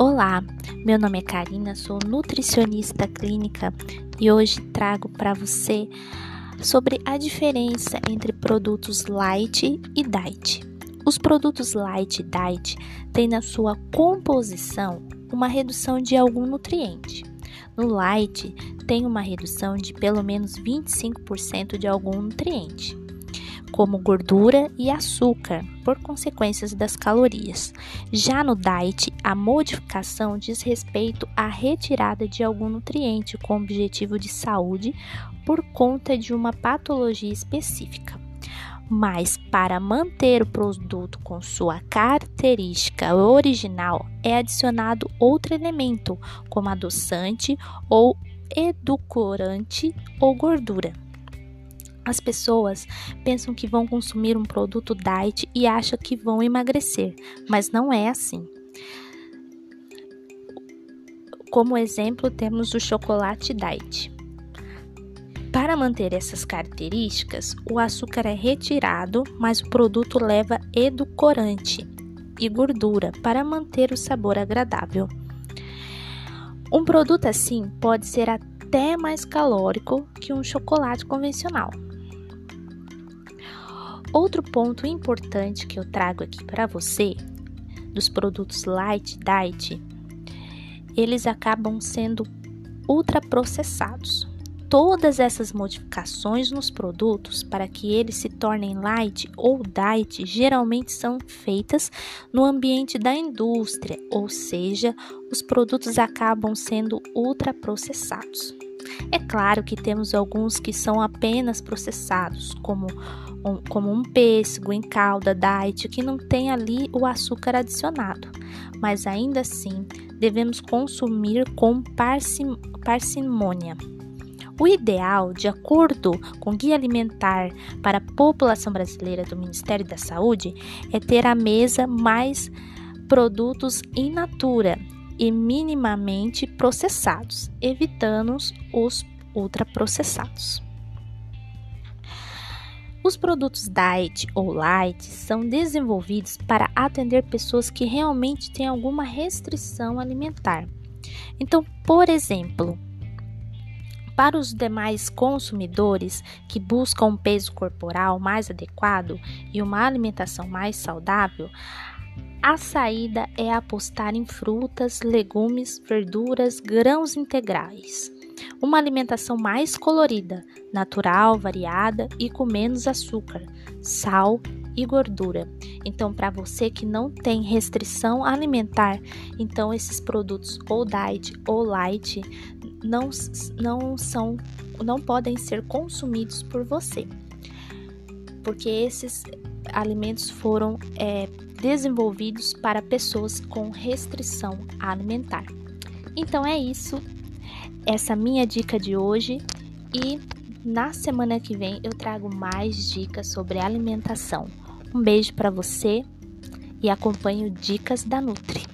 Olá, meu nome é Karina, sou nutricionista clínica e hoje trago para você sobre a diferença entre produtos light e diet. Os produtos light e diet têm na sua composição uma redução de algum nutriente. No light, tem uma redução de pelo menos 25% de algum nutriente como gordura e açúcar, por consequências das calorias. Já no diet, a modificação diz respeito à retirada de algum nutriente com objetivo de saúde por conta de uma patologia específica. Mas para manter o produto com sua característica original, é adicionado outro elemento, como adoçante ou edulcorante ou gordura. As pessoas pensam que vão consumir um produto diet e acham que vão emagrecer, mas não é assim. Como exemplo, temos o chocolate diet. Para manter essas características, o açúcar é retirado, mas o produto leva edulcorante e gordura para manter o sabor agradável. Um produto assim pode ser até mais calórico que um chocolate convencional. Outro ponto importante que eu trago aqui para você dos produtos light diet, eles acabam sendo ultraprocessados. Todas essas modificações nos produtos para que eles se tornem light ou diet geralmente são feitas no ambiente da indústria, ou seja, os produtos acabam sendo ultraprocessados. É claro que temos alguns que são apenas processados, como um, como um pêssego em calda diet, que não tem ali o açúcar adicionado, mas ainda assim devemos consumir com parcim parcimônia. O ideal, de acordo com o Guia Alimentar para a População Brasileira do Ministério da Saúde, é ter à mesa mais produtos in natura e minimamente processados, evitando os ultraprocessados. Os produtos diet ou light são desenvolvidos para atender pessoas que realmente têm alguma restrição alimentar. Então, por exemplo, para os demais consumidores que buscam um peso corporal mais adequado e uma alimentação mais saudável, a saída é apostar em frutas, legumes, verduras, grãos integrais. Uma alimentação mais colorida, natural, variada e com menos açúcar, sal e gordura. Então, para você que não tem restrição alimentar, então esses produtos ou diet ou light não, não são não podem ser consumidos por você. Porque esses alimentos foram é, desenvolvidos para pessoas com restrição alimentar. Então é isso, essa minha dica de hoje e na semana que vem eu trago mais dicas sobre alimentação. Um beijo para você e acompanhe Dicas da Nutri.